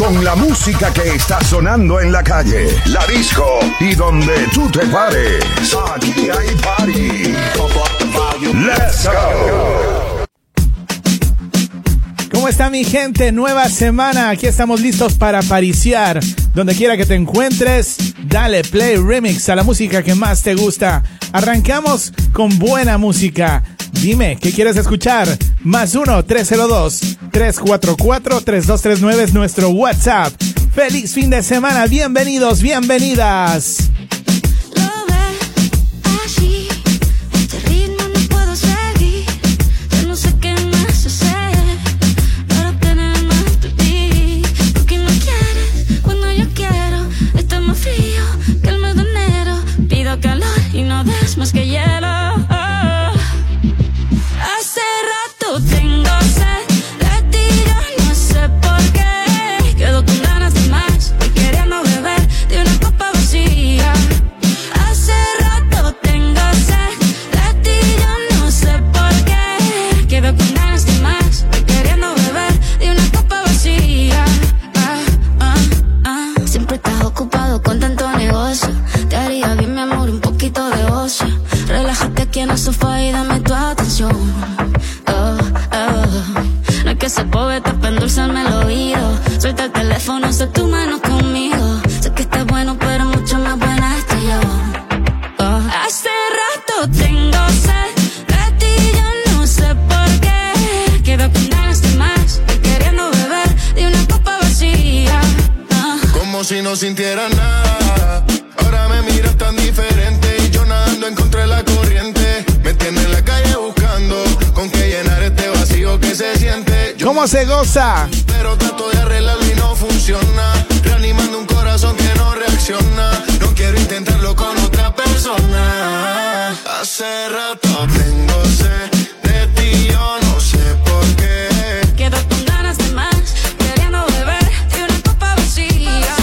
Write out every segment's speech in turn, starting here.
Con la música que está sonando en la calle, la disco y donde tú te pares. Aquí hay party. Let's go. ¿Cómo está mi gente? Nueva semana. Aquí estamos listos para pariciar. Donde quiera que te encuentres, dale play remix a la música que más te gusta. Arrancamos con buena música. Dime, ¿qué quieres escuchar? Más 1-302-344-3239 es nuestro WhatsApp. Feliz fin de semana. Bienvenidos, bienvenidas. Se goza. Pero trato de arreglarlo y no funciona. Reanimando un corazón que no reacciona. No quiero intentarlo con otra persona. Hace rato tengo sed de ti, yo no sé por qué. Quedo con ganas de más, queriendo beber y una copa vacía.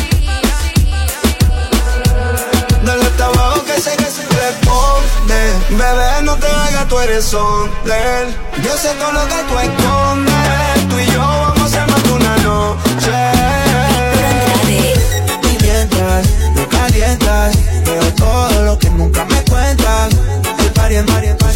Dale hasta abajo que sé que se responde. Bebé, no te hagas, tú eres él. Yo sé todo lo que tú escondes El party es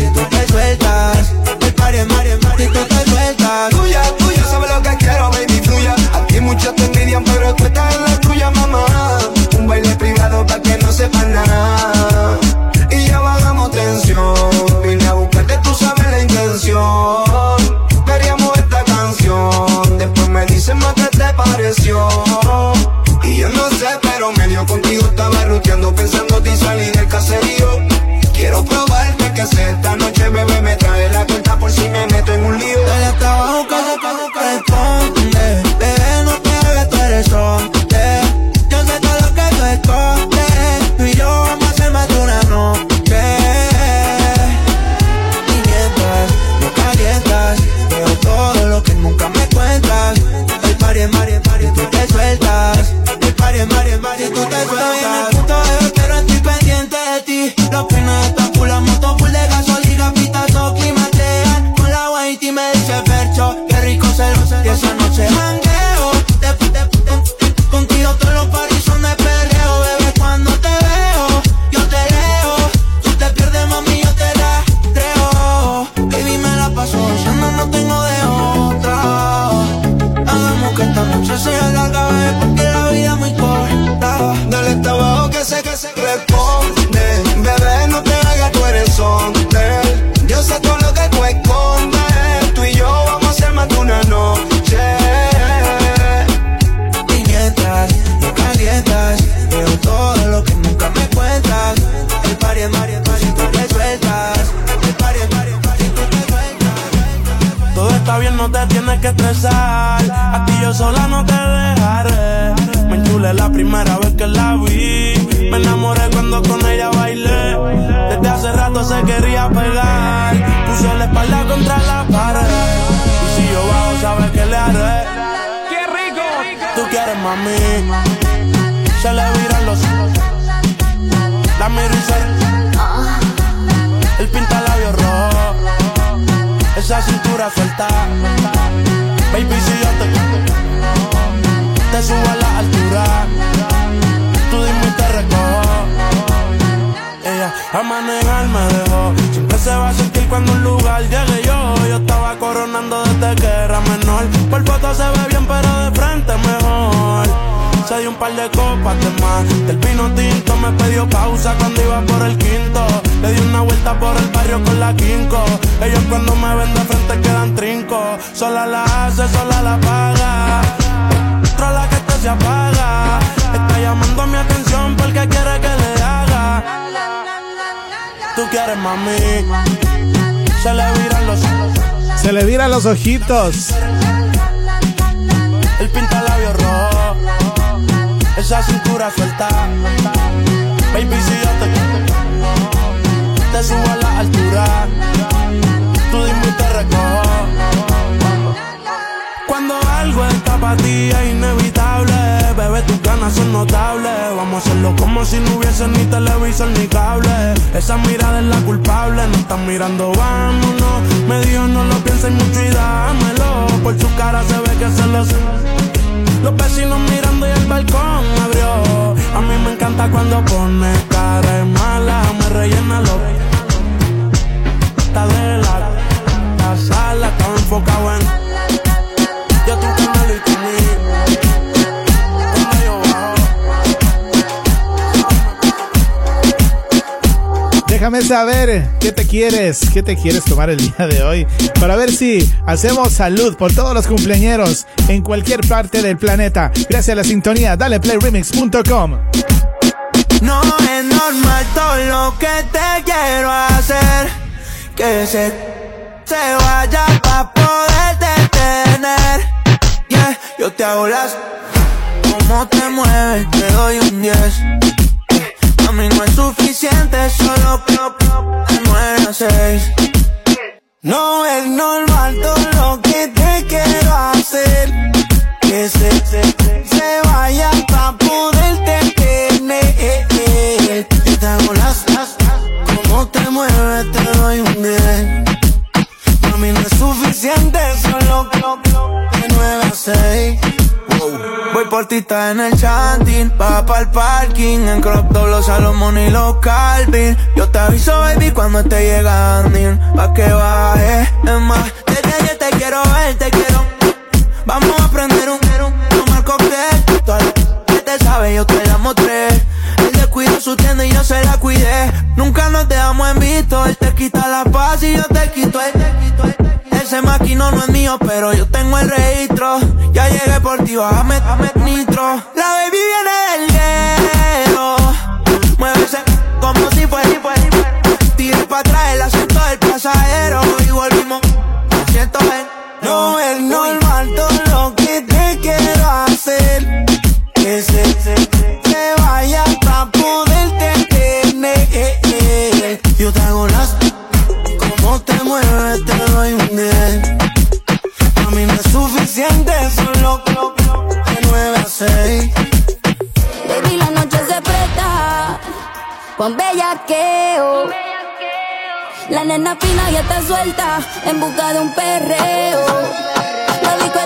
los ojitos. El pinta labios rojo. Esa cintura suelta. Baby, si yo te te subo a la altura. Tú dime y te recojo. Cuando algo está para ti es inevitable, bebé, tus ganas son notables. Hacerlo como si no hubiese ni televisor ni cable. Esa mirada es la culpable, no están mirando, vámonos. Me dijo no lo pienses mucho y dámelo. Por su cara se ve que se lo sé. Los vecinos mirando y el balcón abrió. A mí me encanta cuando pone cara de mala, me rellena lo Está de la, la sala, estaba enfocado en. Déjame saber qué te quieres, qué te quieres tomar el día de hoy para ver si hacemos salud por todos los cumpleañeros en cualquier parte del planeta. Gracias a la sintonía, dale playremix.com. No es normal todo lo que te quiero hacer. Que se, se vaya pa' poder detener. Yeah, yo te hago las. Como te mueves, te doy un 10. A mí no es suficiente, solo club, de 9 a 6. No es normal todo lo que te quiero hacer. Que se, se, se vaya pa' poderte tener. Yo te hago las, las, como te mueves, te doy un 10. A mí no es suficiente, solo de 9 a 6. Voy por ti, está en el chanting, va pa'l parking, en crop top los Salomón y los Calvin. Yo te aviso, baby, cuando esté llegando, pa' que baje. Es más, desde ayer te quiero ver, te quiero. Vamos a prender un, tomar cóctel. Que te sabe, yo te la mostré. Él descuidó su y yo se la cuidé. Nunca nos dejamos en visto, él te quita la paz y yo te quito el, te quito el, te quito. Ese maquino no es mío, pero yo tengo el registro. Ya llegué por ti, bájame, dame nitro. La baby viene del hielo. Muévese como si fuera. Tire para atrás el asiento del pasajero y volvimos. Siento ven. No es normal es suficiente, solo club, de 9 a 6. Baby, la noche se presta con bellaqueo. La nena fina ya está suelta en busca de un perreo. La disco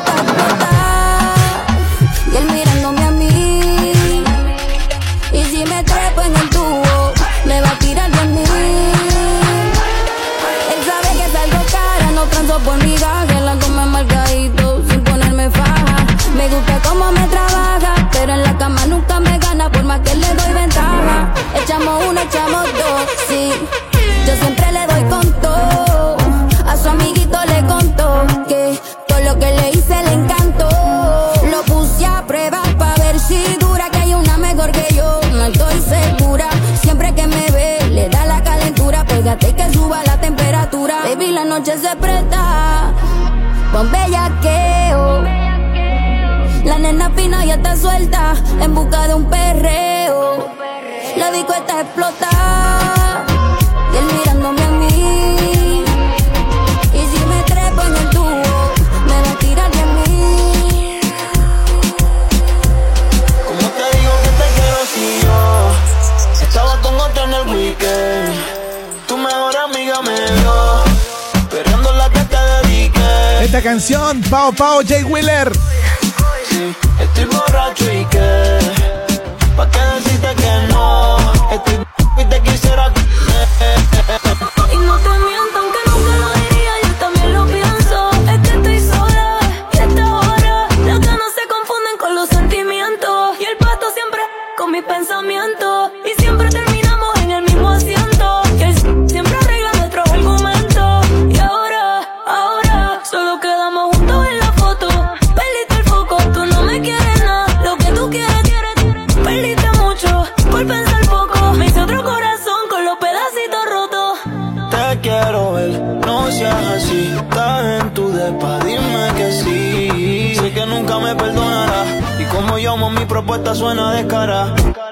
Me gusta cómo me trabaja, pero en la cama nunca me gana por más que le doy ventaja. Echamos uno, echamos dos, sí. Yo siempre le doy con todo. A su amiguito le contó que todo lo que le hice le encantó. Lo puse a prueba para ver si dura que hay una mejor que yo. No estoy segura. Siempre que me ve, le da la calentura. Pégate que suba la temperatura. Baby, la noche se presta. Con bellaqueo. La nena fina ya está suelta en busca de un perreo. La disco está explotada y él mirándome a mí. Y si me trepo en el tubo, me va a tirar de mí. ¿Cómo te digo que te quiero si yo estaba con otra en el weekend? Tu mejor amiga me dio, esperando la que te dediqué. Esta canción, Pau Pau J. Wheeler estoy borracho y que. ¿Pa' qué decirte que no? Estoy y te quisiera. Propuesta suena de cara.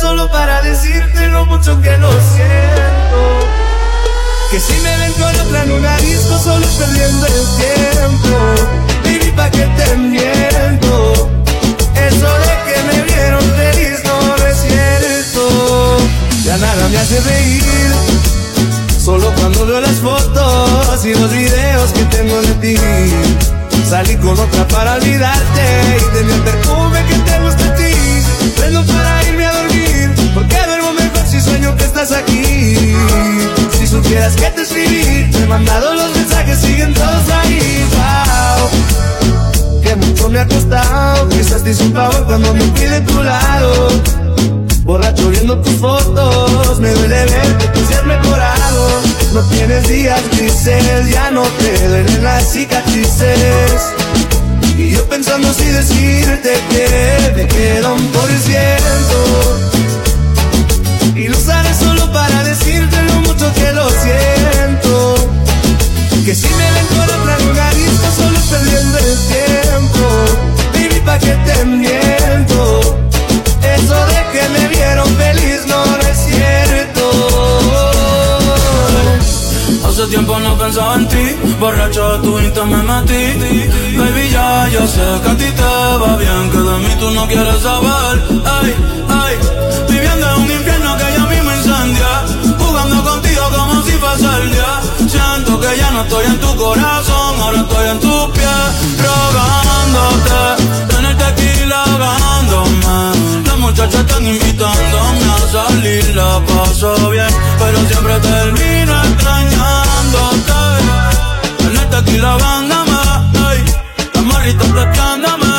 Solo para decirte lo mucho que lo siento. Que si me ven con otra en una disco solo perdiendo el tiempo. Baby, pa' que te miento Eso de que me vieron feliz no es Ya nada me hace reír. Solo cuando veo las fotos y los videos que tengo de ti. Salí con otra para olvidarte Y tenía el perfume que te gusta aquí Si supieras que te escribí Te he mandado los mensajes, siguen todos ahí Wow Que mucho me ha costado Quizás te hice un favor cuando me fui de tu lado Borracho viendo tus fotos, me duele ver que tú seas mejorado. No tienes días grises, ya no te duelen las cicatrices. Y yo pensando si decirte que te queda un por ciento. Decirte lo mucho que lo siento. Que si me ven con otra lugarista solo perdiendo el tiempo. Baby, pa' que te miento. Eso de que me vieron feliz no, no es cierto. Hace tiempo no pensaba en ti, borracho tu insta me metí. Baby, ya, yo sé que a ti te va bien, que de mí tú no quieres saber. Ay, ay, viviendo en un infierno que yo mismo incendia. El. Siento que ya no estoy en tu corazón, ahora estoy en tus pies, rogándote. Tener tequila ganándome. Las muchachas están invitándome a salir, la paso bien, pero siempre termino extrañándote. Tener tequila ganándome, ey. Las morritas pescándome,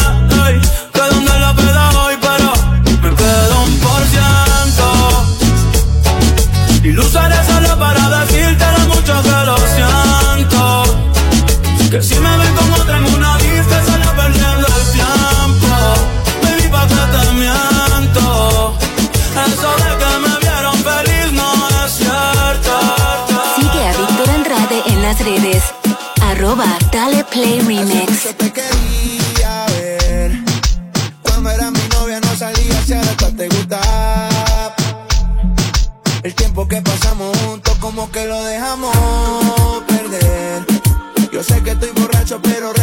Dale play remix. Así te quería ver. Cuando era mi novia no salía, si ahora te gusta. El tiempo que pasamos juntos, como que lo dejamos perder. Yo sé que estoy borracho, pero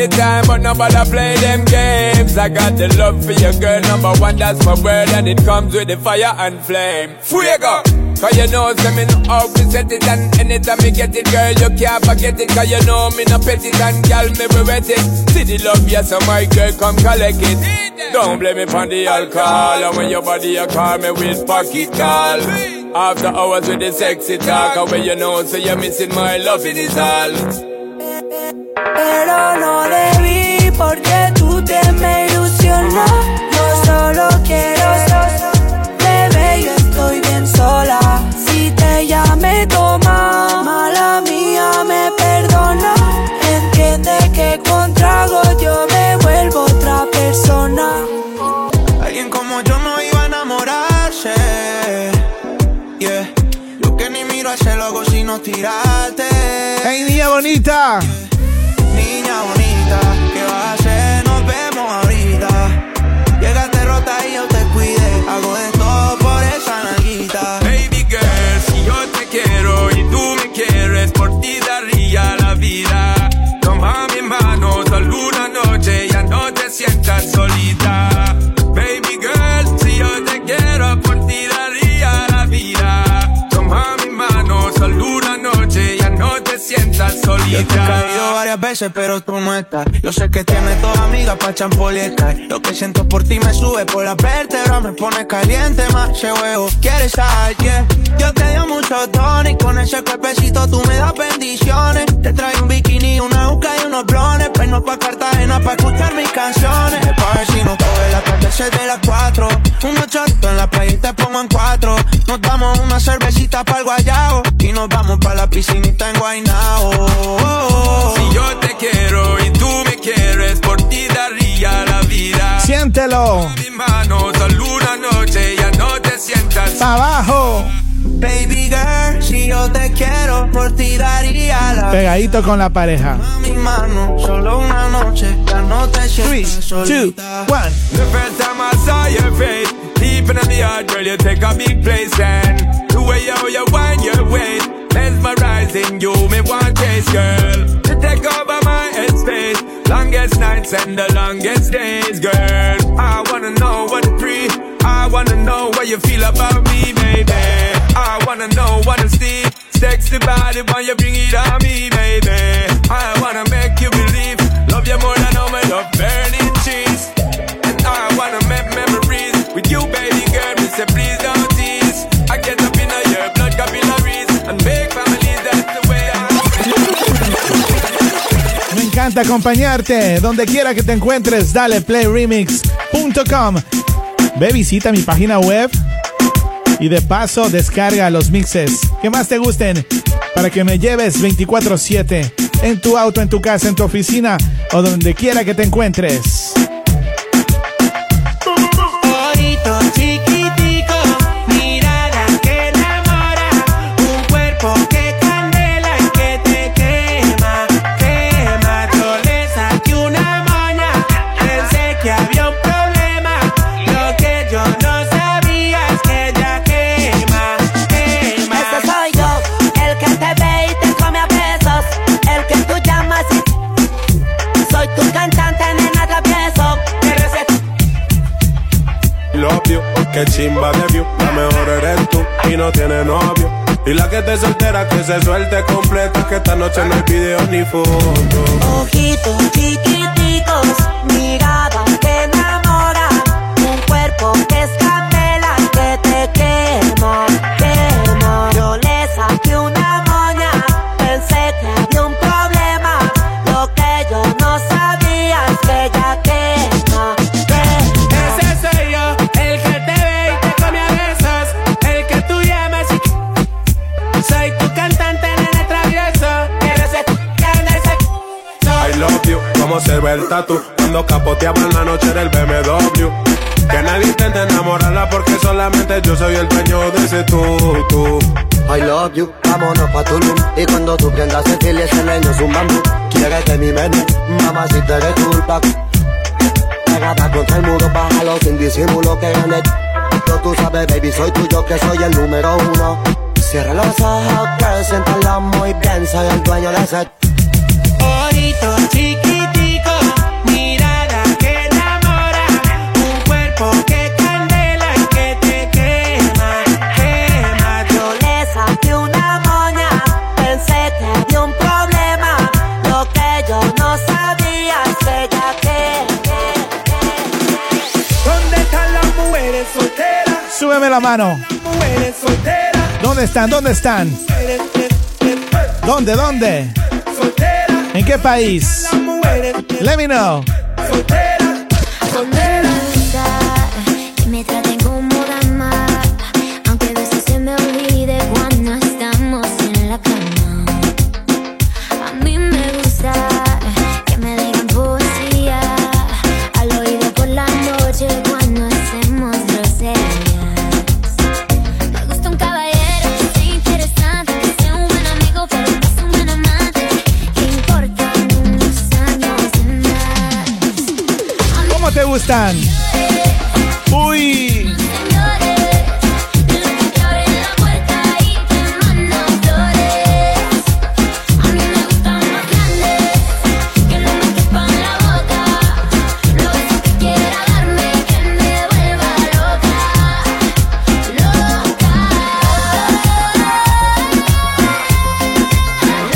anytime, but nobody play them games. I got the love for your girl, number one, that's my word, and it comes with the fire and flame. Fuego! Cause you know, so me no always set it, and anytime me get it, girl, you can't forget it. Cause you know, me no pet it, and girl, me be wet it. See the love, yes, so my girl, come collect it. Don't blame me for the alcohol, and when your body, you call me with pocket call. After hours with the sexy talk, and when you know, so you're missing my love, it is all. Ay, niña bonita. pero tú no estás. Yo sé que tienes dos amigas pa' champoliestar. Lo que siento por ti me sube por la vértebra, me pone caliente, más huevo. ¿Quieres ayer? Yeah. Yo te dio mucho tono y con ese cuerpecito tú me das bendiciones. Te traigo un bikini, una juca y unos blones. Pero no pa' Cartagena pa' escuchar mis canciones. El si no coge la 14 de las 4. Unos shorts en la playa y te pongo en cuatro. Nos damos una cervecita para el guayao y nos vamos para la piscinita en Guaynao. Si yo te quiero y tú me quieres, por ti daría la vida. Siéntelo. Mi abajo. Baby girl, si yo te quiero, por ti daría la Pegadito con la pareja. Mi mano, solo una noche, ya no te Three, two, one. Deep in the heart, girl, you take a big place and the way how you wind your waist, mesmerizing you, me want taste, girl. You take over my headspace, longest nights and the longest days, girl. I wanna know what to breathe. I wanna know what you feel about me, baby. I wanna know, wanna see. Sexy body when you bring it on me, baby. I wanna make you believe. Love you more than all my love encanta acompañarte. Donde quiera que te encuentres, dale playremix.com. Ve, visita mi página web y de paso descarga los mixes que más te gusten para que me lleves 24/7 en tu auto, en tu casa, en tu oficina o donde quiera que te encuentres. Que chimba de view. La mejor eres tú y no tiene novio. Y la que te soltera, que se suelte completa. Que esta noche no hay video ni foto. Ojitos chiquiticos, mirada que enamora, un cuerpo que es candela que te quema, quema. Yo le saqué una moña, pensé que había un problema, lo que yo no sabía es que ella Cuando capoteamos la noche del BMW. Que nadie intente enamorarla porque solamente yo soy el dueño de ese tú, tú. I love you, vámonos pa' Tulum. Y cuando tú prendas el fil y ese leño es un bambú. Quieres que mi menú, te eres culpa Pegada contra el muro, bájalo sin disimulo que gané. Yo tú sabes baby, soy tuyo que soy el número uno. Cierra los ojos, preséntalo muy bien Soy el dueño de ese Súbeme la mano. ¿Dónde están? ¿Dónde están? ¿Dónde? ¿Dónde? ¿En qué país? Let me know. Gustan? Uy.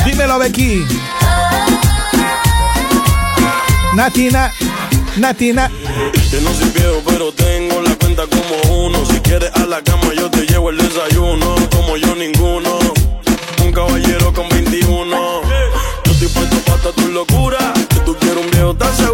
Dímelo, Becky. Natina, Natina. Yo no soy viejo, pero tengo la cuenta como uno. Si quieres a la cama, yo te llevo el desayuno. Como yo, ninguno. Un caballero con 21. Yo estoy puesto para tu locura. Si tú quieres un viejo, ¿estás segura?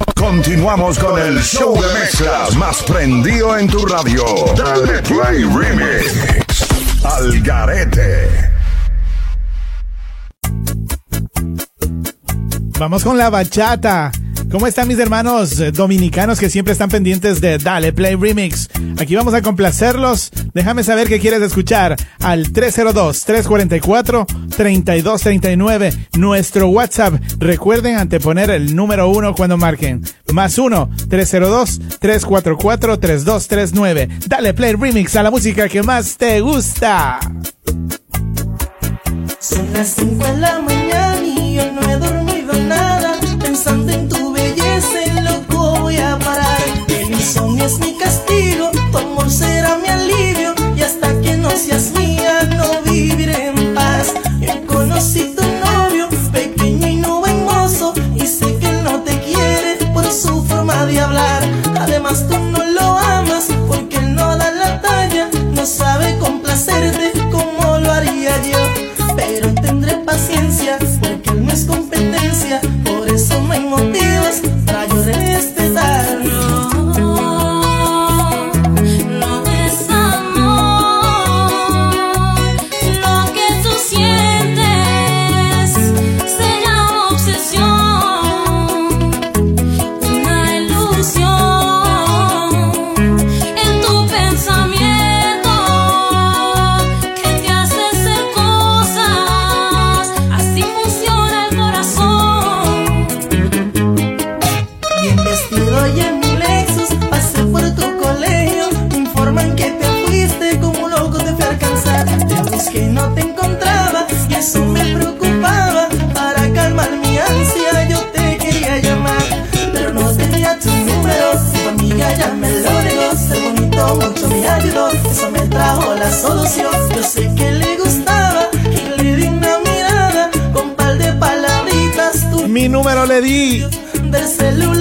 Continuamos con el show de mezclas más prendido en tu radio. Dale Play Remix. Al garete. Vamos con la bachata. ¿Cómo están mis hermanos eh, dominicanos que siempre están pendientes de Dale Play Remix? Aquí vamos a complacerlos. Déjame saber qué quieres escuchar al 302-344-3239. Nuestro WhatsApp. Recuerden anteponer el número 1 cuando marquen. Más 1-302-344-3239. Dale Play Remix a la música que más te gusta. Son las 5 de la mañana y yo no he dormido nada pensando en número le di. Del celular.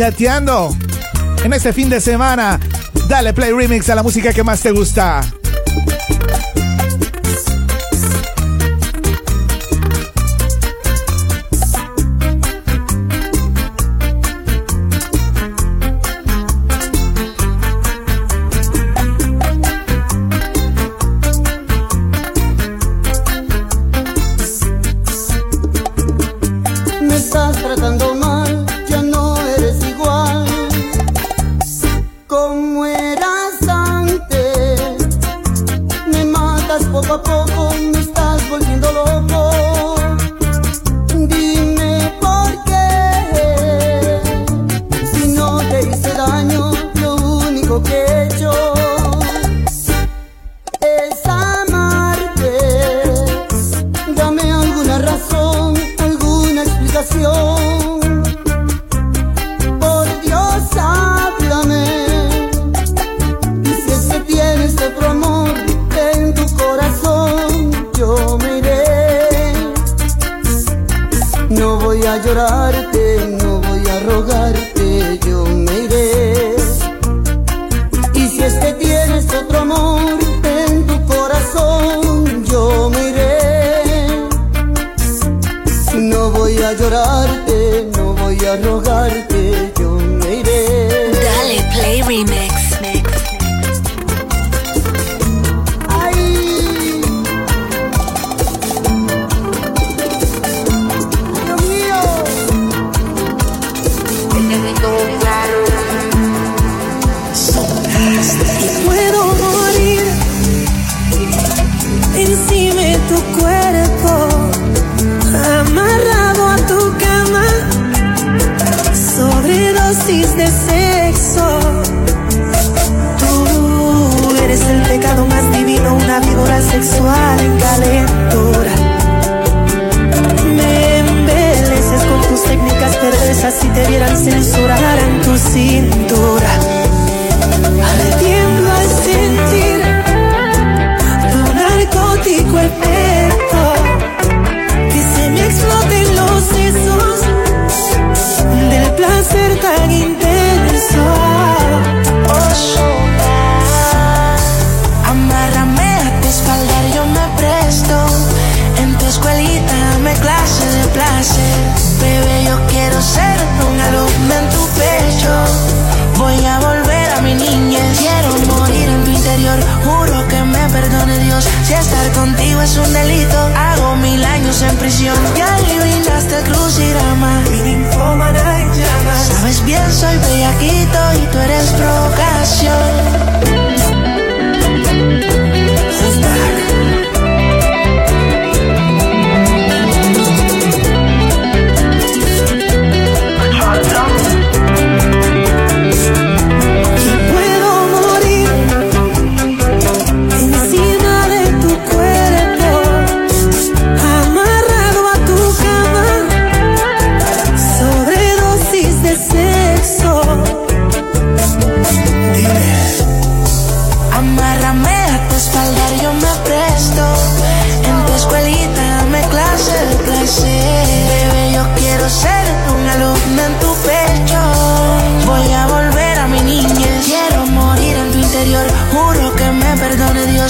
chateando en este fin de semana. Dale play remix a la música que más te gusta.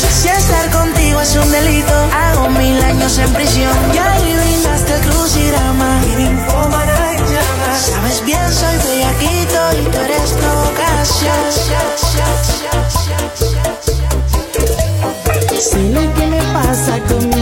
Si estar contigo es un delito, hago mil años en prisión. Ya adivinaste el crucigrama y Sabes bien, soy bellaquito y tú eres provocación. Sé lo que me pasa conmigo.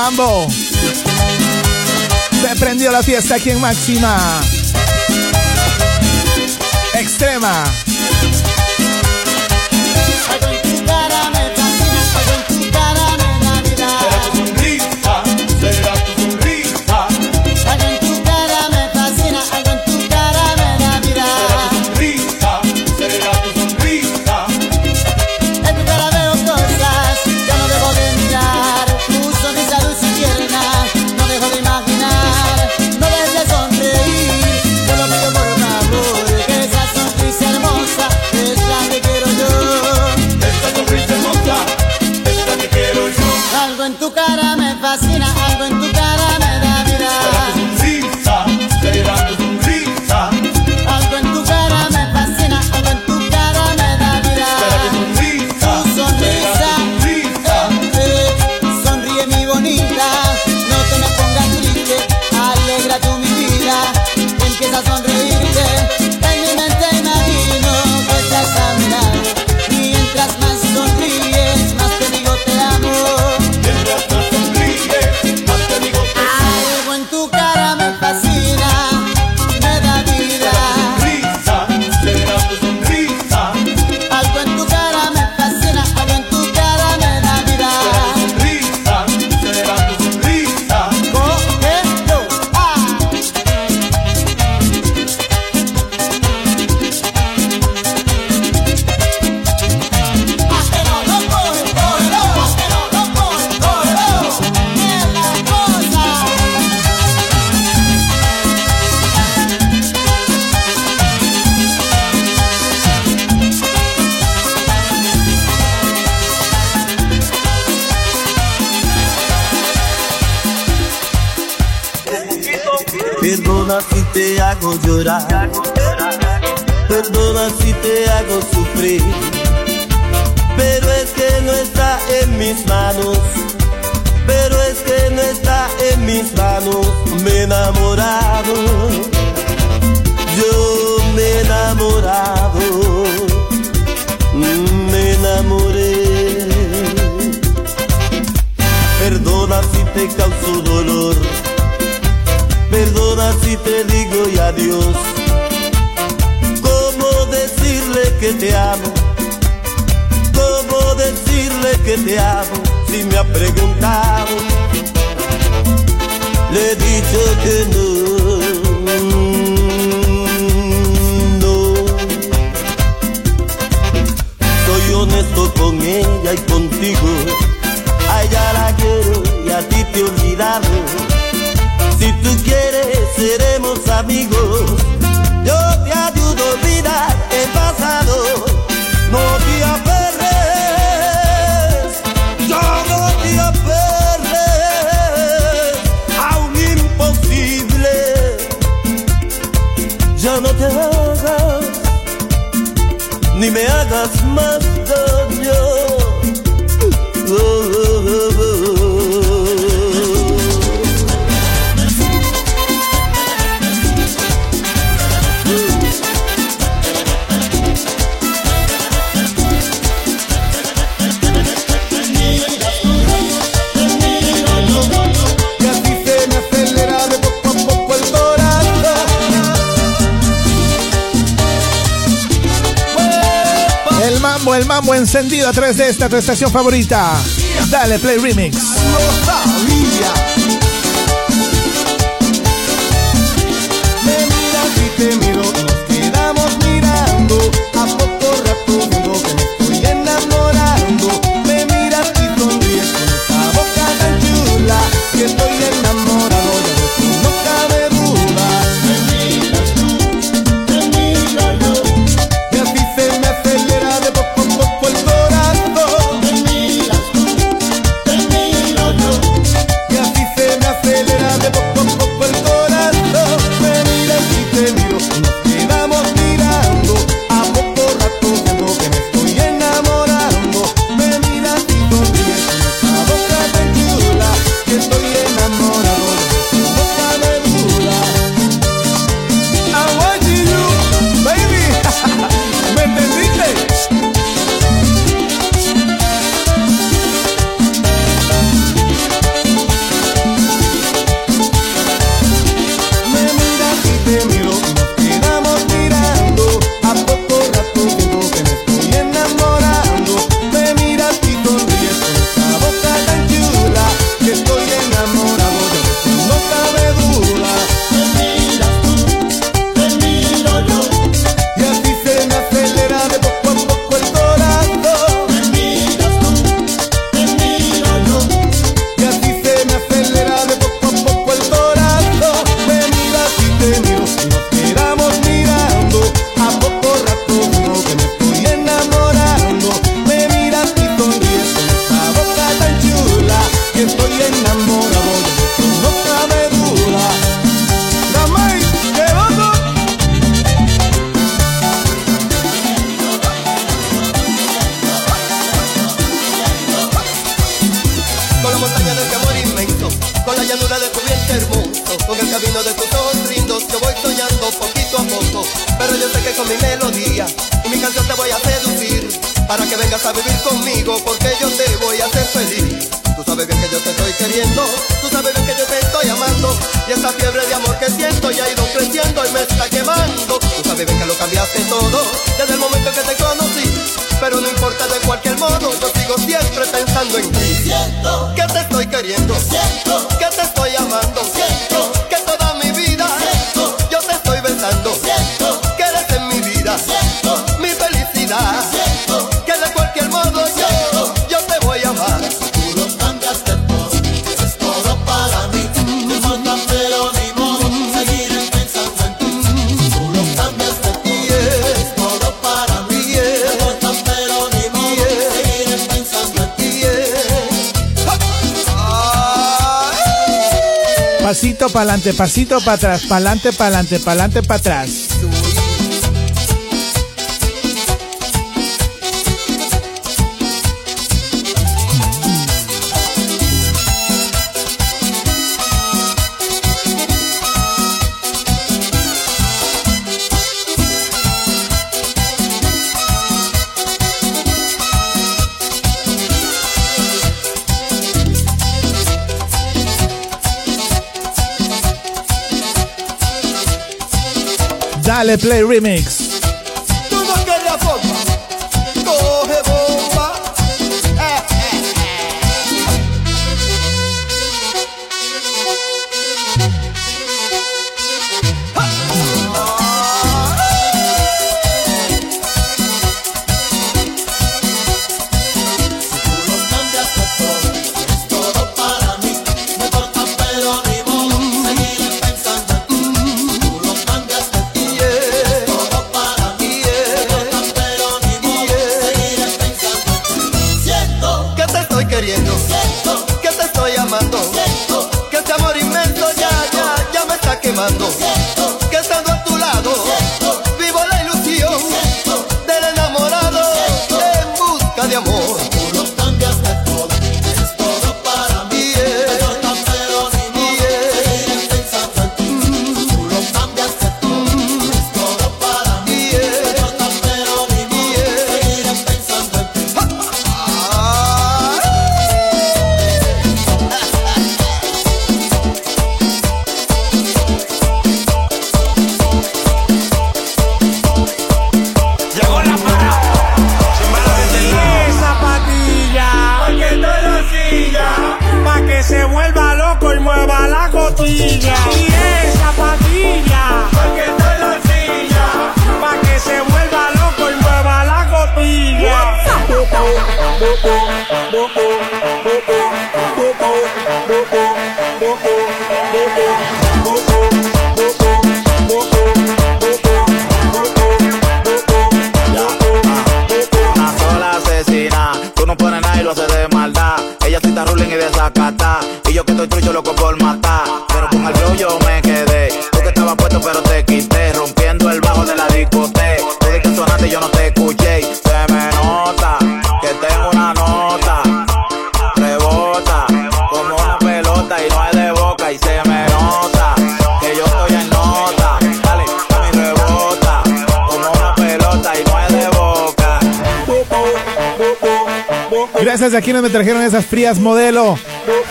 Mambo. Se prendió la fiesta aquí en Máxima. Extrema. estación favorita. Dale Play Remix. Pasito para atrás, para adelante, para adelante, para adelante, para atrás. Ale Play Remix.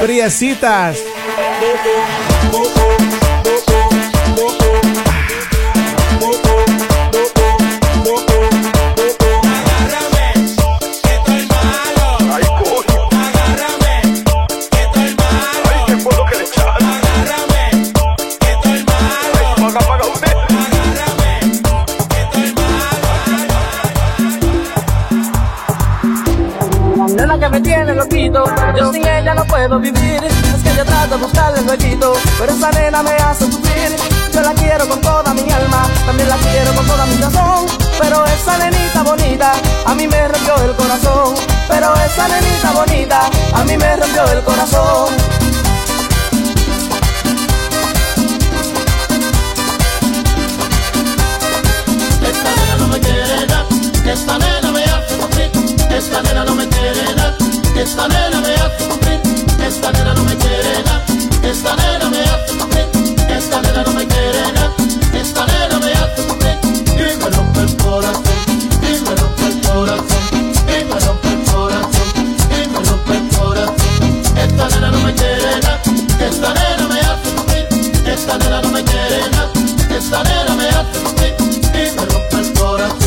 Friecitas. Esa nenita bonita, a mí me rompió el corazón. Esta nena no me quiere dar, esta nena me hace sufrir. Esta nena no me quiere dar, esta nena me hace sufrir. Esta nena no me quiere dar, esta nena me hace sufrir. Esta nena no me quiere dar, esta nena me hace sufrir. Y me rompe el corazón, y me rompe el corazón, esta nena me hace sufrir. Esta nena no me quiere dar, esta nena me hace sufrir. Y me rompe el corazón,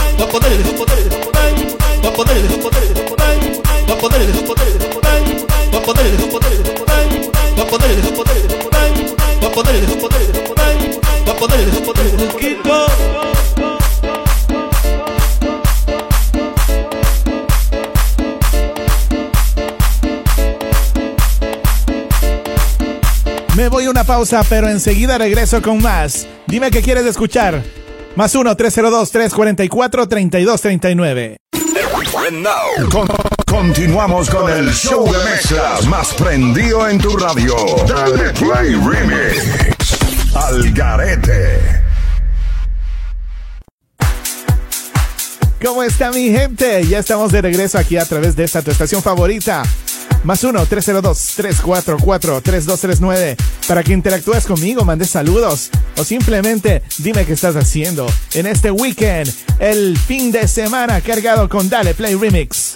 Me voy a una pausa, pero enseguida regreso con más. Dime qué quieres escuchar. Más 1-302-344-3239. And now, con- continuamos con el show de mezclas más prendido en tu radio. Dale Play Remix. Al Garete. ¿Cómo está mi gente? Ya estamos de regreso aquí a través de esta tu estación favorita. Más 1-302-344-3239 para que interactúes conmigo, mandes saludos o simplemente dime qué estás haciendo en este weekend, el fin de semana cargado con Dale Play Remix.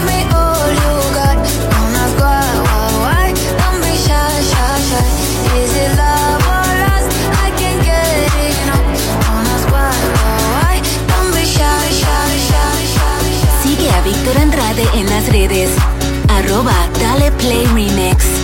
Víctor Andrade en las redes. Arroba Dale Play Remix.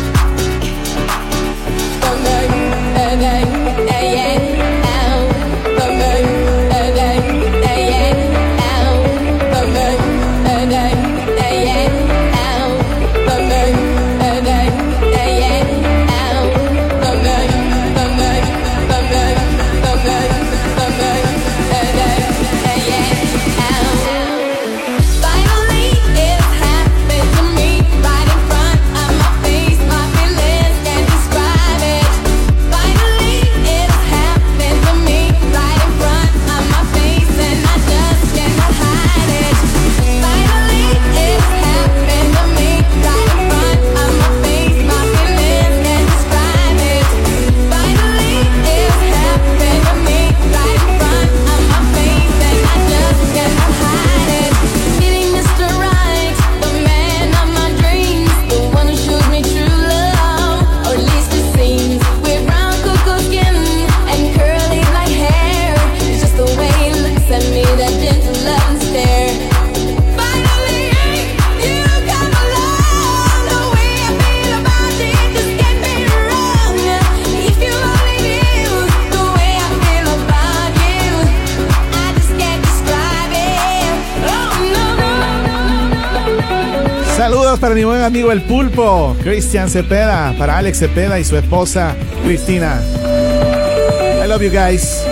para mi buen amigo el pulpo, Cristian Cepeda, para Alex Cepeda y su esposa, Cristina. I love you guys.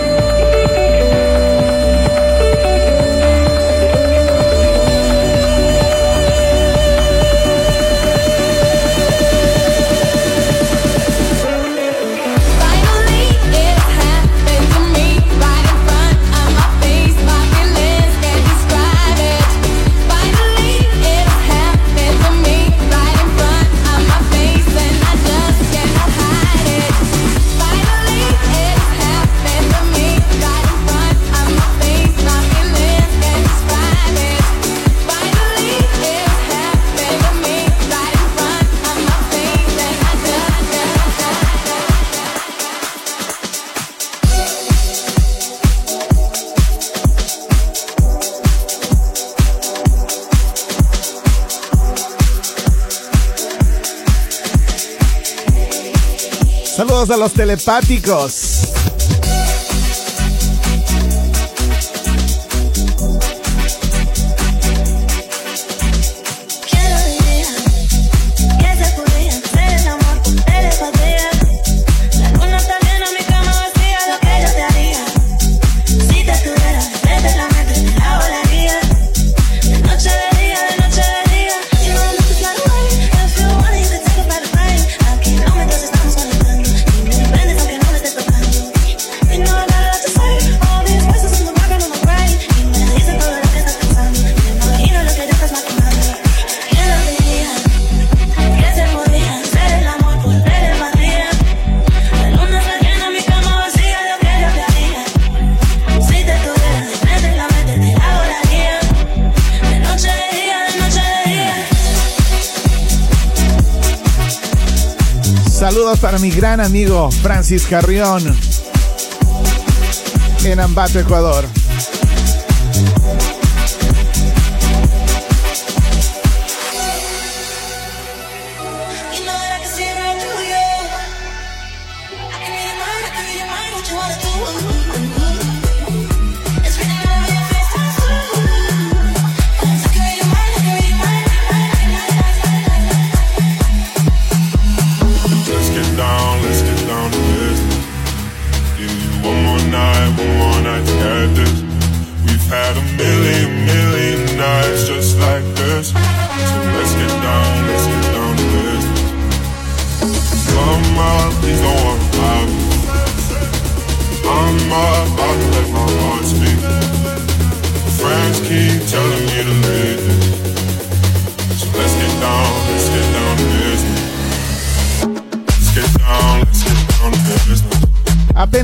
a los telepáticos. mi gran amigo Francis Carrión en Ambato, Ecuador.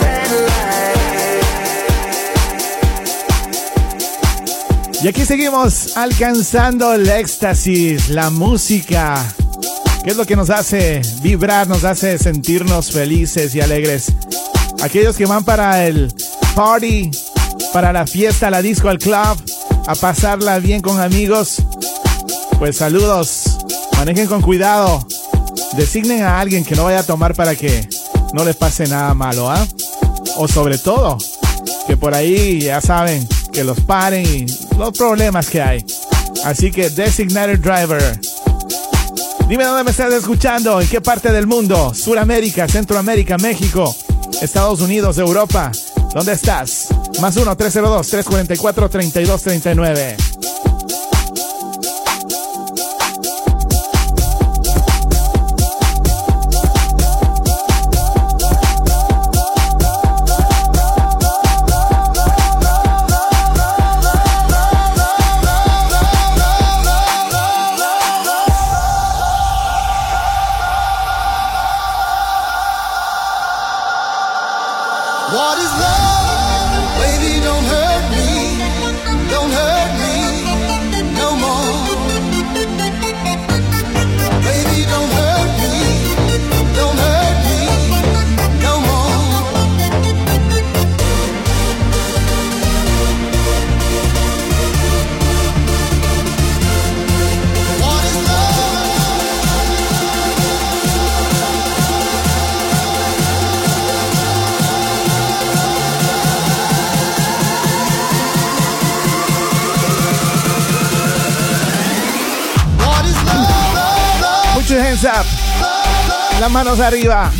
red lights. Y aquí seguimos alcanzando el éxtasis, la música, que es lo que nos hace vibrar, nos hace sentirnos felices y alegres. Aquellos que van para el party, para la fiesta, la disco, al club, a pasarla bien con amigos, pues saludos, manejen con cuidado, designen a alguien que no vaya a tomar para que no les pase nada malo, ¿ah? O sobre todo, que por ahí ya saben que los paren y los problemas que hay. Así que designated driver. Dime dónde me estás escuchando, en qué parte del mundo, Suramérica, Centroamérica, México, Estados Unidos, Europa. ¿Dónde estás? Más 1-302-344-3239. Las manos arriba.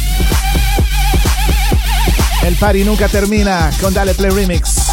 El party nunca termina con Dale Play Remix.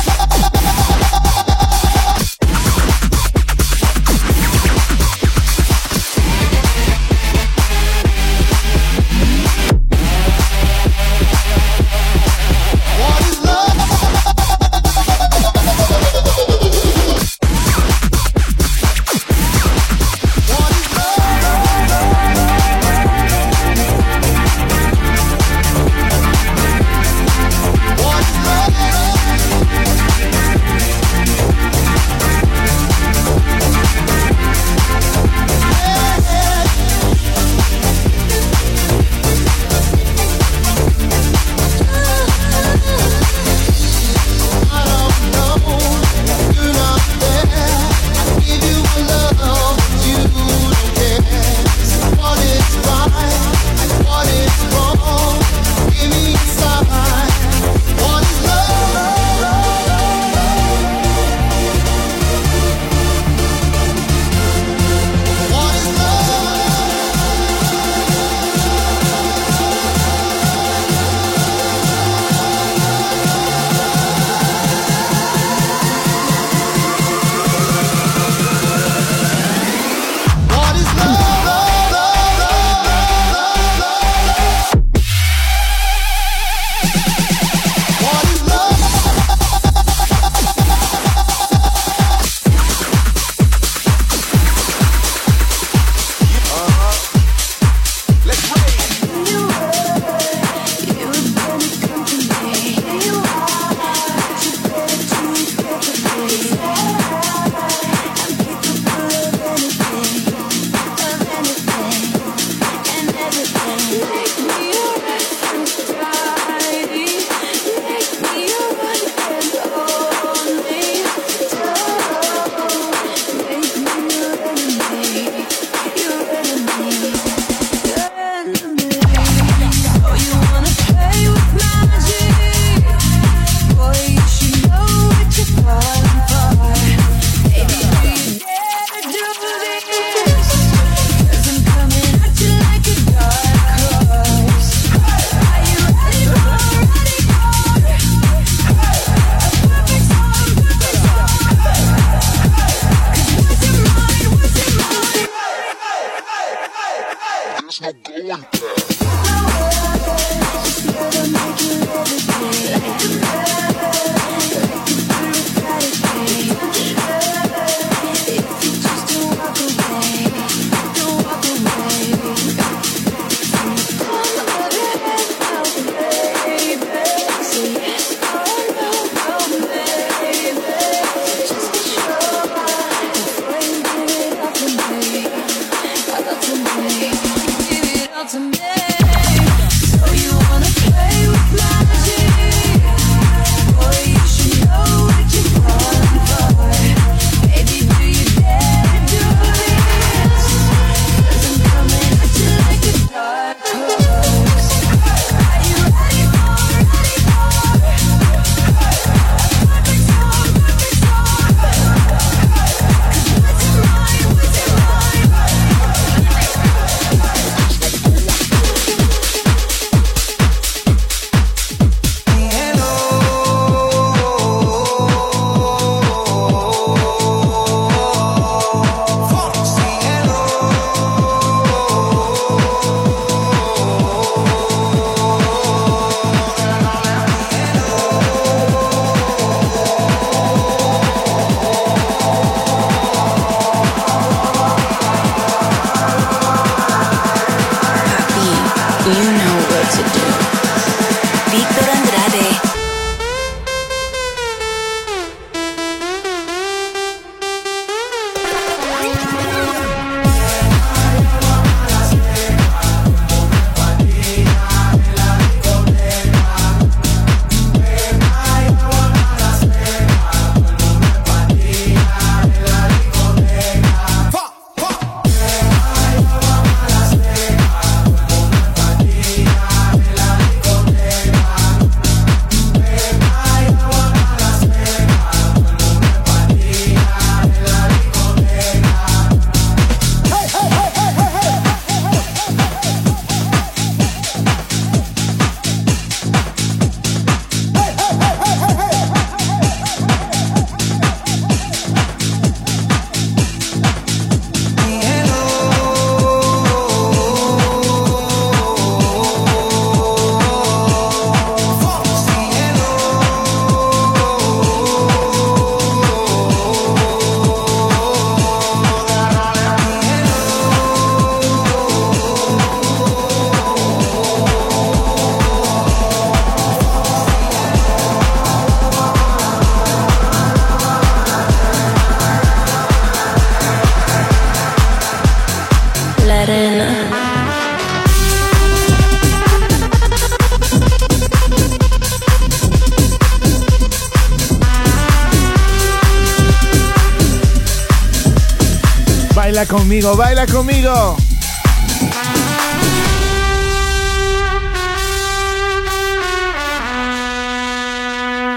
Baila conmigo, baila conmigo.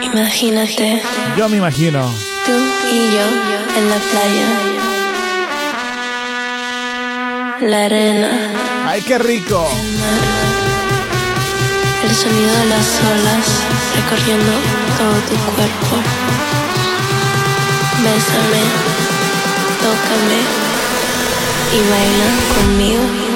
Imagínate, Yo me imagino. tú y yo en la playa. La arena, Ay, qué rico. el sonido de las olas recorriendo todo tu cuerpo. Bésame, tócame y baila conmigo.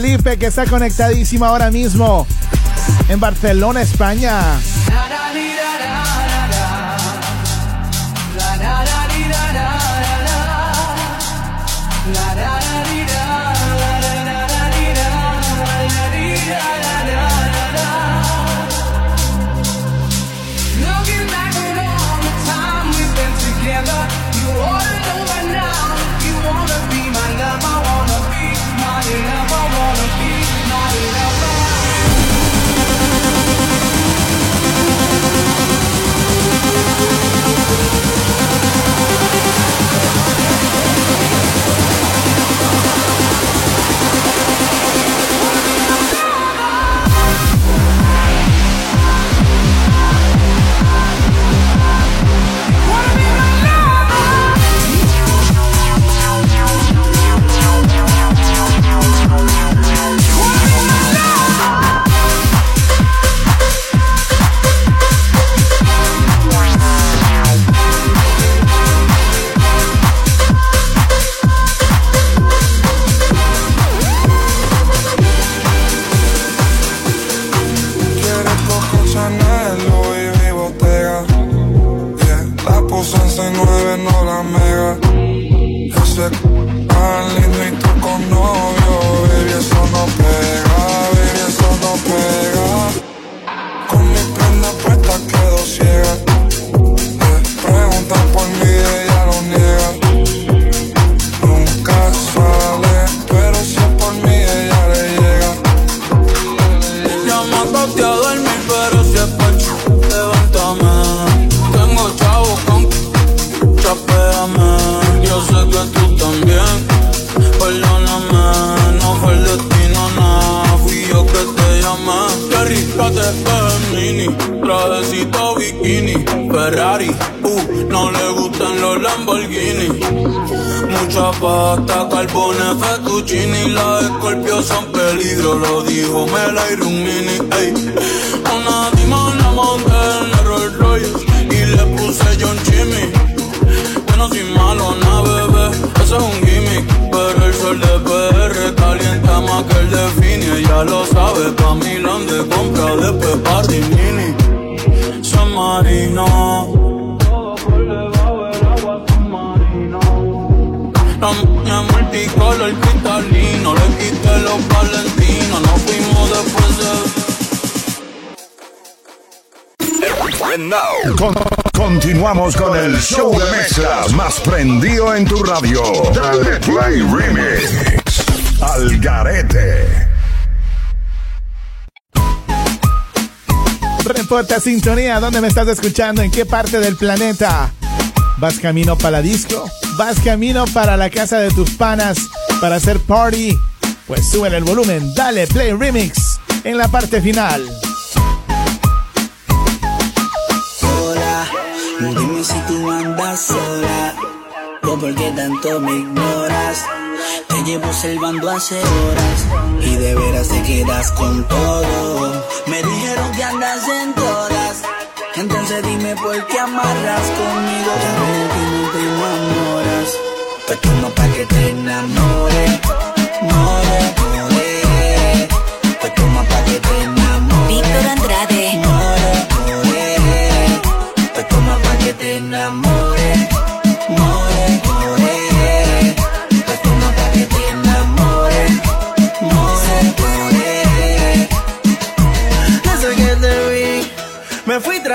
Felipe que está conectadísimo ahora mismo en Barcelona, España. China y la Escorpio son peligro, lo dijo Mela y Rumini, ey. Una dima la monté en la Rolls Royce y le puse John Jimmy. Bueno, sin malo, na bebé, eso es un gimmick. Pero el sol de PR calienta más que el de Fini, ya lo sabe, pa' de compra después pa' Tinini. San Marino. Todo por debajo del agua, San Marino niña multicolor cristalino, le quité los valentinos, nos fuimos después de... And now, con- continuamos con el show de mezclas más prendido en tu radio. Dale Play Remix. Al garete. Reporta sintonía, ¿dónde me estás escuchando? ¿En qué parte del planeta? ¿Vas camino para la disco? ¿Vas camino para la casa de tus panas para hacer party? Pues sube el volumen, dale play remix en la parte final. sola. Dime si tú andas sola. O por qué tanto me ignoras. Te llevo observando hace horas. Y de veras te quedas con todo. Me dijeron que andas en todas. Entonces dime por qué amarras conmigo. Ya veo que no te enamoras. Pues toma pa' que te enamore. More, more.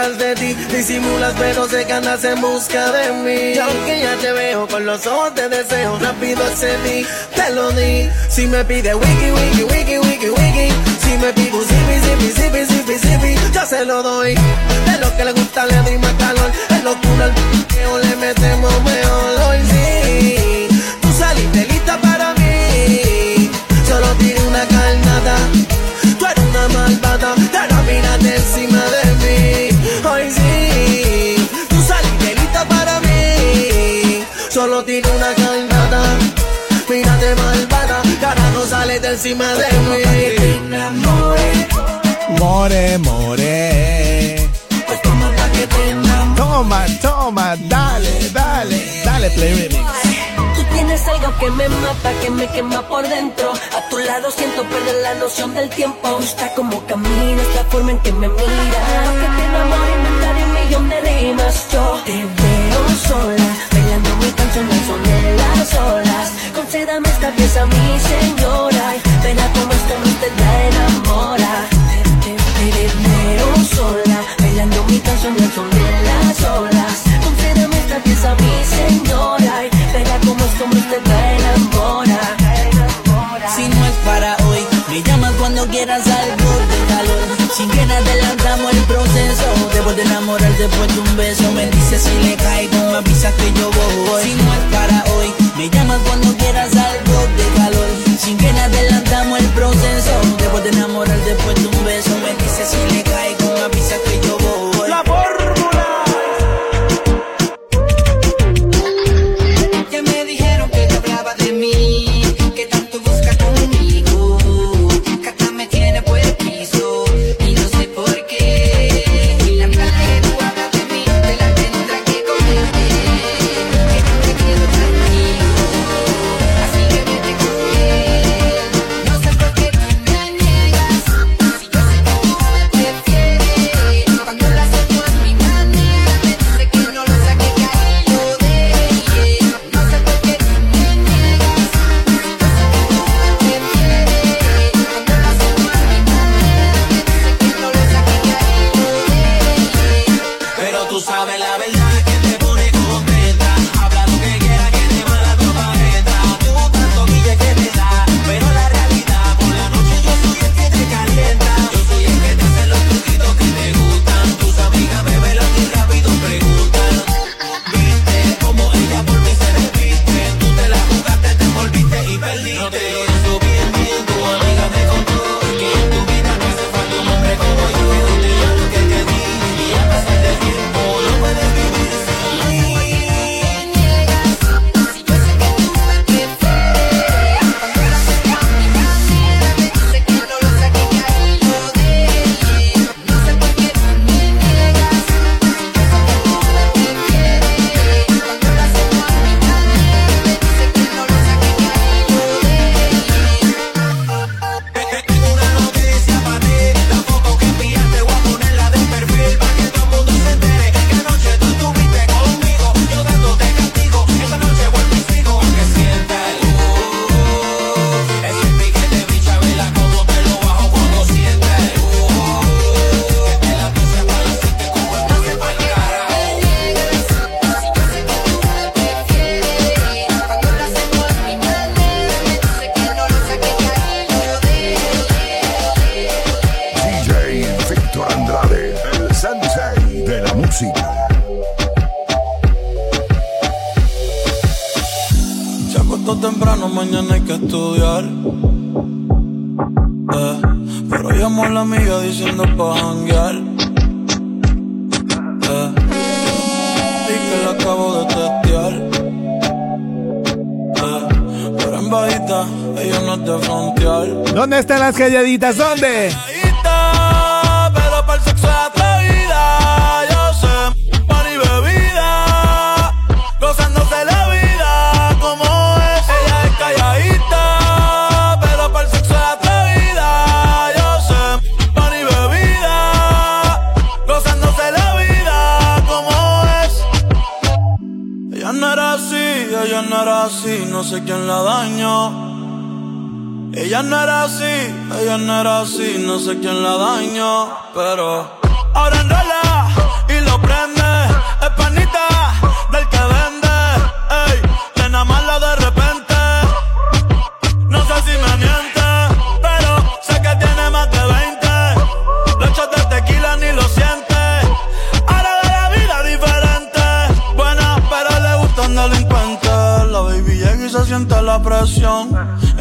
Tras de ti. Disimulas, pero sé que andas en busca de mí. Y aunque ya te veo con los ojos de deseo, rápido accedí, te lo di. Si me pide wiki, wiki, wiki, wiki, wiki. Si me pide zipi, zipi, zipi, zipi, zipi, yo se lo doy. De lo que le gusta le doy más calor. Es locura el p***eo, le metemos mejor hoy sí. Tú saliste lista para mí. Solo tiene una carnada. Tú eres una malvada, encima de mí. More, more. Toma, toma, dale, dale, dale play remix. Tú tienes algo que me mata, que me quema por dentro. A tu lado siento perder la noción del tiempo. Me gusta como caminas, la forma en que me miras. Que te enamora inventaré un millón de rimas. Yo te veo sola, bailando mi canción al son de las olas. Concédame esta pieza, mi señora. Y verá cómo este hombre te la enamora. Te, sola, bailando mi canción al son de las olas. Concédame esta pieza, mi señora. Y verá cómo este hombre te la enamora. Si no es para hoy, me llamas cuando quieras algo de calor. Sin que adelantamos el proceso. Debo de enamorar después de un beso. Me dices si le caigo, me avisas que yo voy. Si no es para hoy, me llamas cuando Calladita, pero para el sexo es atrevida. Yo sé, pan y bebida, gozándose la vida como es. Ella es calladita, pero para el sexo es atrevida. Yo sé, pan y bebida, gozándose la vida como es. Ella no era así, ella no era así, no sé quién la dañó. Ella no era así, ella no era así, no sé quién la dañó, pero ahora enrola y lo prende, es panita del que vende, ey, nena mala de repente, no sé si me miente, pero sé que tiene más de 20, los shots de tequila ni lo siente, ahora ve la vida diferente, buena pero le gustan delincuentes, la baby llega y se siente la presión.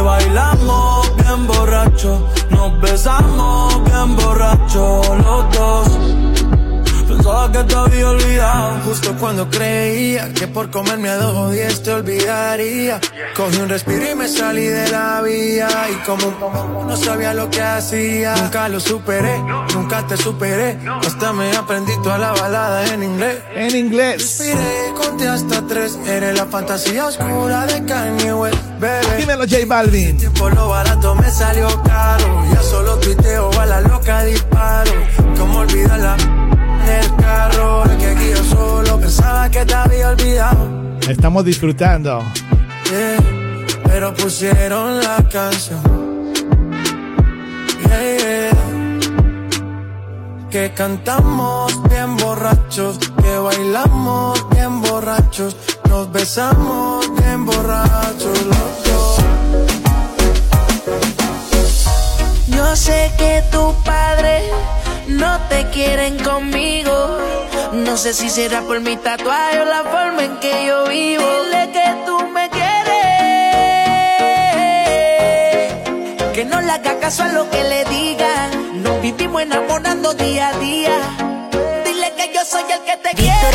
bailamos bien borracho, nos besamos bien borracho los dos. Pensaba que te había olvidado. Justo cuando creía que por comerme a dos o diez te olvidaría. Cogí un respiro y me salí de la vía. Y como un no sabía lo que hacía. Nunca lo superé, nunca te superé. Hasta me aprendí toda la balada en inglés. En inglés. Respiré, conté hasta tres. Eres la fantasía oscura de Kanye West, bebé. Dímelo, J Balvin. Por lo barato me salió caro. Ya solo tuiteo a la loca disparo. Como olvidarla en el carro. Es que aquí yo solo pensaba que te había olvidado. Estamos disfrutando. Yeah, pero pusieron la canción. Yeah, yeah. Que cantamos bien borrachos, que bailamos bien borrachos, nos besamos bien borrachos los dos. Yo sé que tu padre no te quieren conmigo. No sé si será por mi tatuaje o la forma en que yo vivo. Dile que tú me quieres. Que no le haga caso a lo que le digan. Nos vivimos enamorando día a día. Dile que yo soy el que te Víctor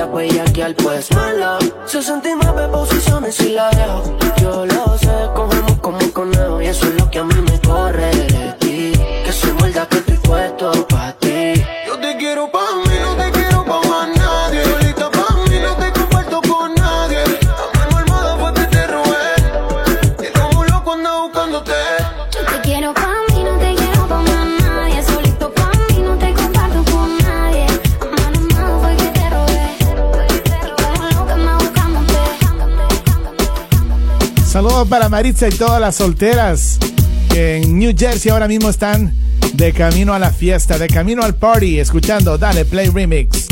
ella huella que al pues mala. 60 y nueve posiciones y la dejo. Yo lo sé, cogemos como un conejo. Y eso es lo que a mí me corre. Que soy muerta que estoy puesto. para Maritza y todas las solteras que en New Jersey ahora mismo están de camino a la fiesta, de camino al party, escuchando Dale Play Remix.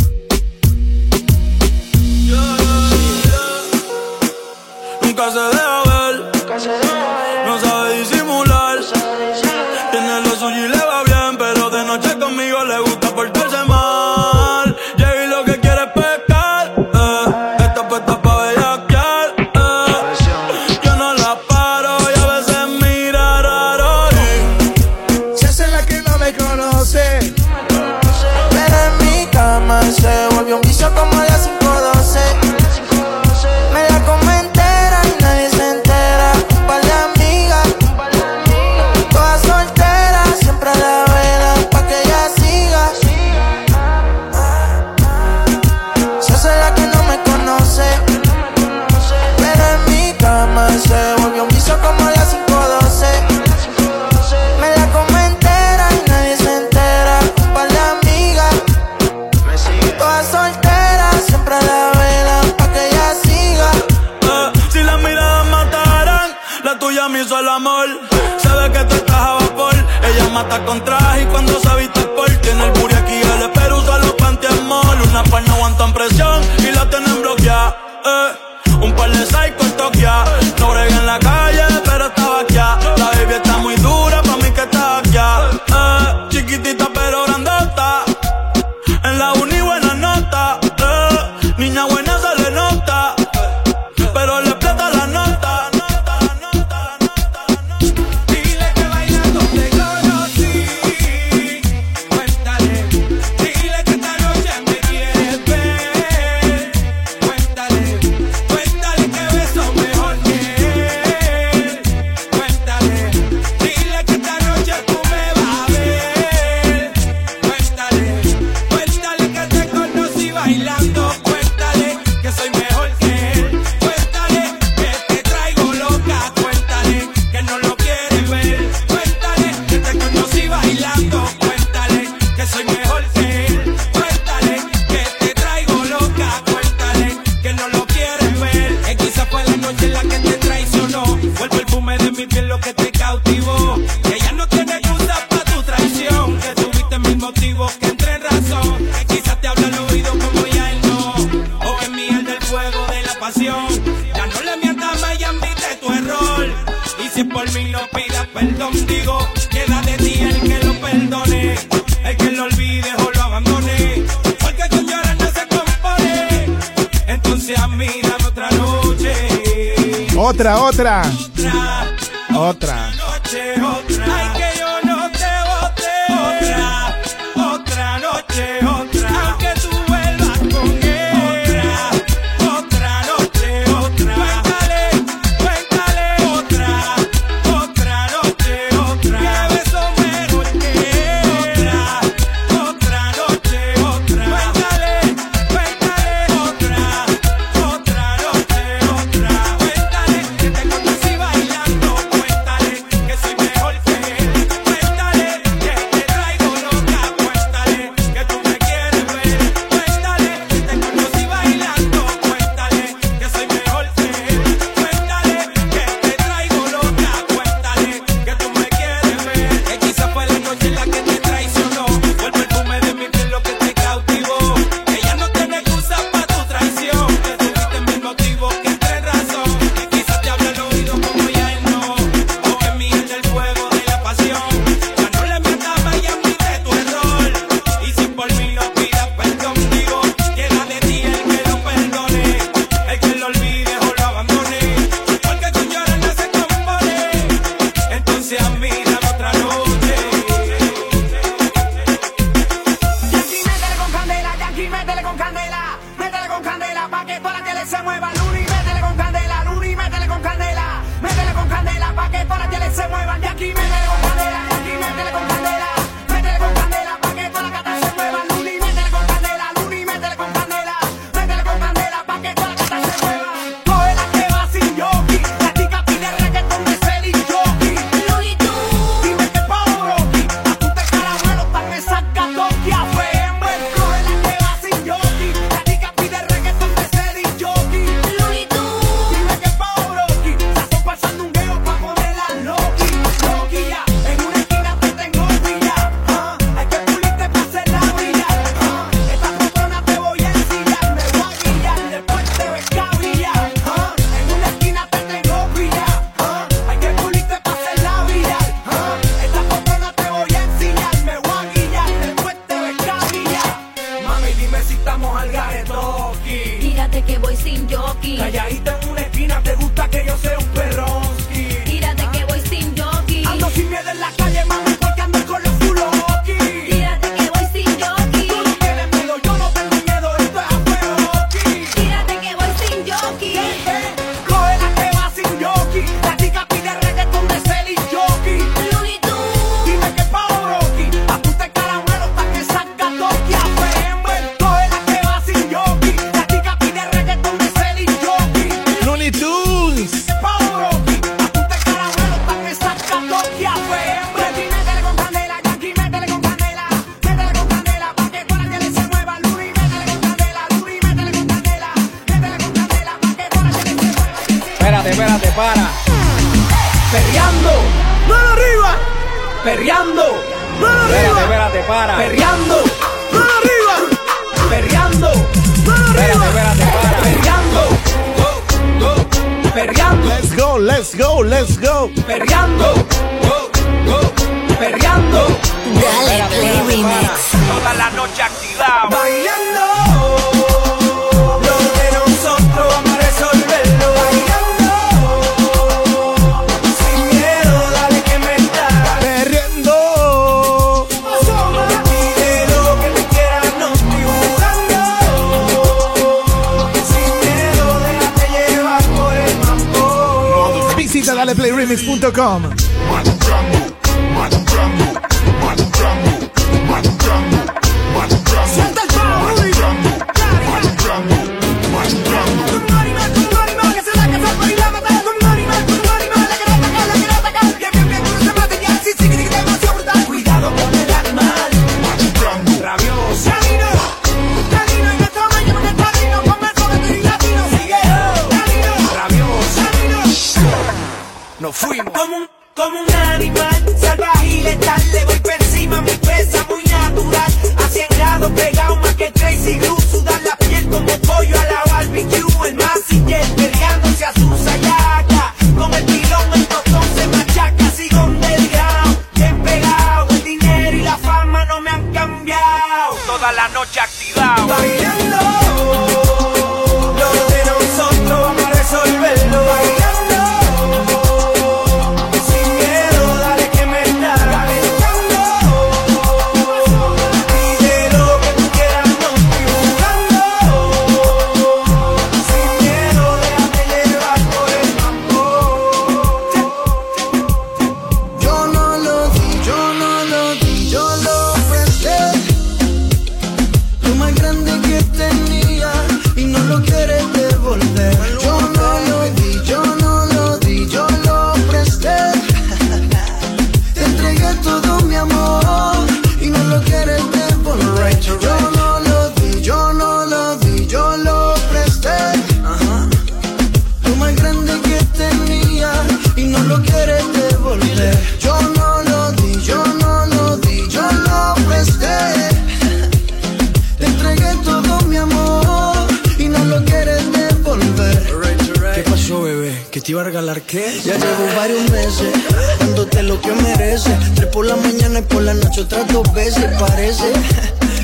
te iba a regalar qué? Ya llevo varios meses dándote lo que mereces. Tres por la mañana y por la noche otras dos veces. Parece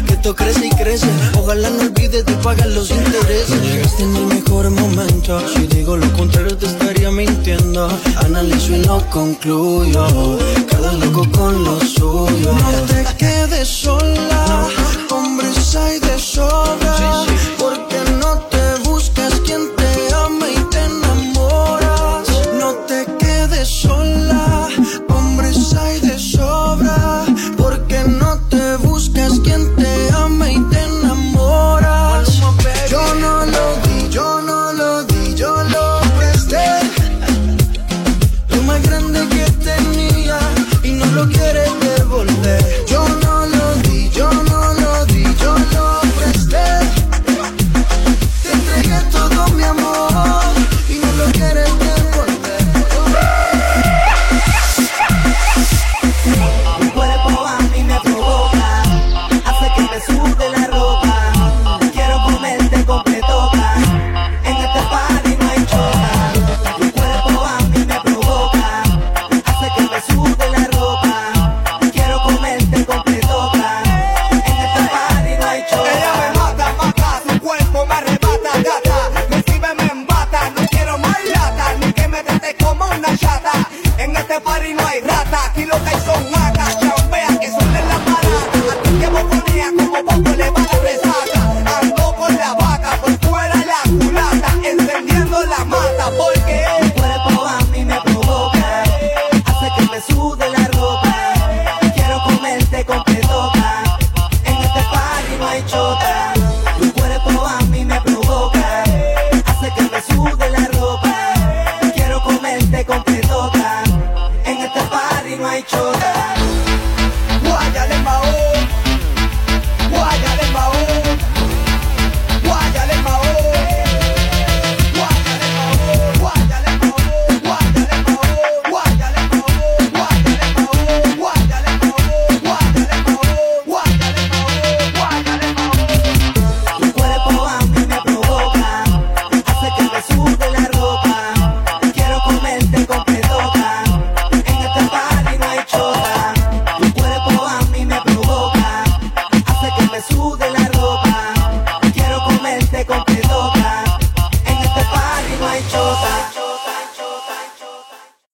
que esto crece y crece. Ojalá no olvides de pagar los intereses. No llegaste en el mejor momento. Si digo lo contrario te estaría mintiendo. Analizo y no concluyo. Cada loco con lo suyo. No te quedes sola.